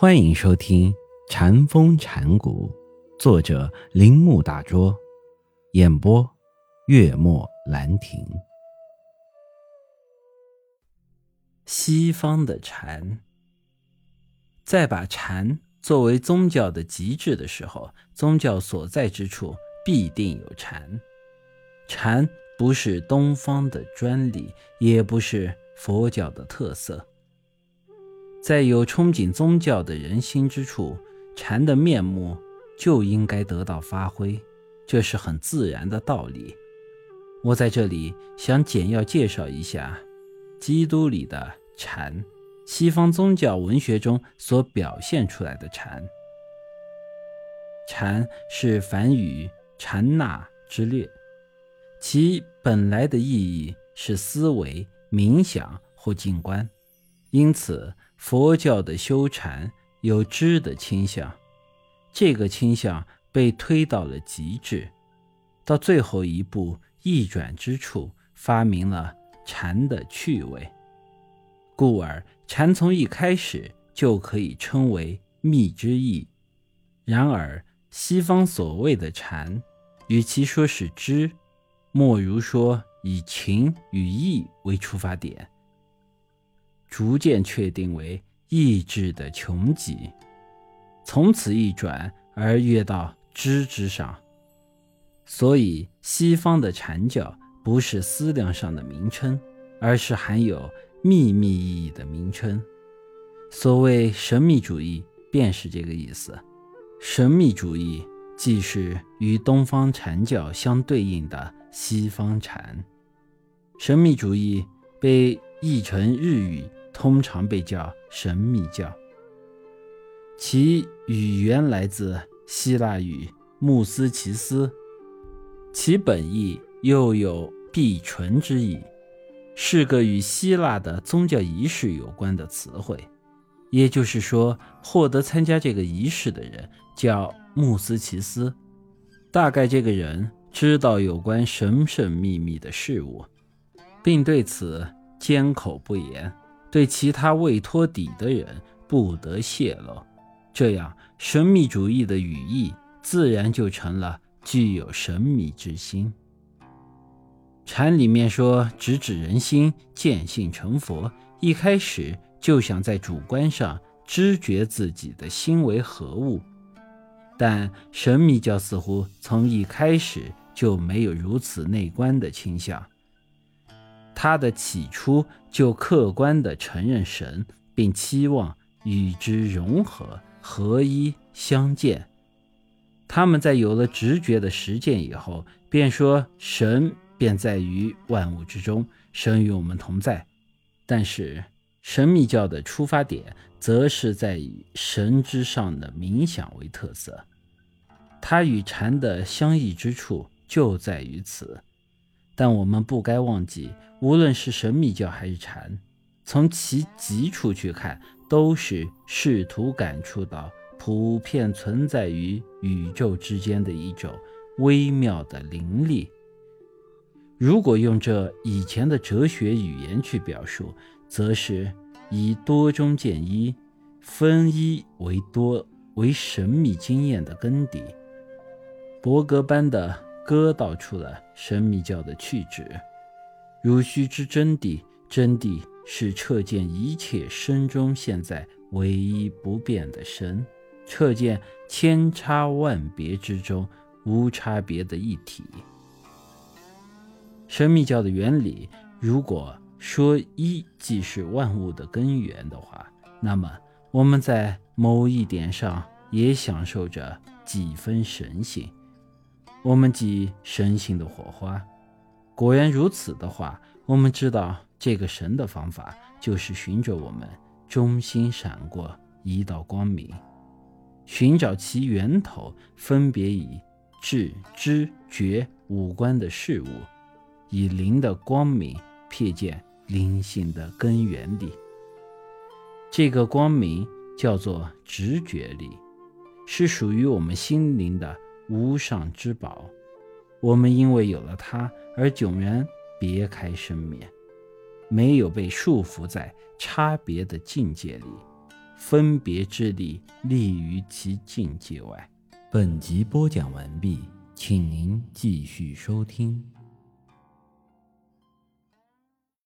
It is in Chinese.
欢迎收听《禅风禅谷，作者铃木大拙，演播月末兰亭。西方的禅，在把禅作为宗教的极致的时候，宗教所在之处必定有禅。禅不是东方的专利，也不是佛教的特色。在有憧憬宗教的人心之处，禅的面目就应该得到发挥，这是很自然的道理。我在这里想简要介绍一下基督里的禅，西方宗教文学中所表现出来的禅。禅是梵语“禅那”之略，其本来的意义是思维、冥想或静观，因此。佛教的修禅有知的倾向，这个倾向被推到了极致，到最后一步一转之处，发明了禅的趣味，故而禅从一开始就可以称为密之意。然而，西方所谓的禅，与其说是知，莫如说以情与义为出发点。逐渐确定为意志的穷极，从此一转而跃到知之上。所以，西方的禅教不是思量上的名称，而是含有秘密意义的名称。所谓神秘主义，便是这个意思。神秘主义既是与东方禅教相对应的西方禅。神秘主义被译成日语。通常被叫神秘教，其语言来自希腊语穆斯奇斯，其本意又有必纯之意，是个与希腊的宗教仪式有关的词汇。也就是说，获得参加这个仪式的人叫穆斯奇斯，大概这个人知道有关神圣秘密的事物，并对此缄口不言。对其他未托底的人不得泄露，这样神秘主义的语义自然就成了具有神秘之心。禅里面说直指人心，见性成佛，一开始就想在主观上知觉自己的心为何物，但神秘教似乎从一开始就没有如此内观的倾向。他的起初就客观地承认神，并期望与之融合、合一、相见。他们在有了直觉的实践以后，便说神便在于万物之中，神与我们同在。但是神秘教的出发点，则是在以神之上的冥想为特色。它与禅的相异之处就在于此。但我们不该忘记，无论是神秘教还是禅，从其极处去看，都是试图感触到普遍存在于宇宙之间的一种微妙的灵力。如果用这以前的哲学语言去表述，则是以多中见一，分一为多，为神秘经验的根底。伯格班的。割道出了神秘教的去旨，如须知真谛，真谛是彻见一切身中现在唯一不变的神，彻见千差万别之中无差别的一体。神秘教的原理，如果说一即是万物的根源的话，那么我们在某一点上也享受着几分神性。我们即神性的火花，果然如此的话，我们知道这个神的方法就是循着我们中心闪过一道光明，寻找其源头，分别以智、知、觉五官的事物，以灵的光明瞥见灵性的根源力。这个光明叫做直觉力，是属于我们心灵的。无上之宝，我们因为有了它而迥然别开生面，没有被束缚在差别的境界里，分别之力立于其境界外。本集播讲完毕，请您继续收听。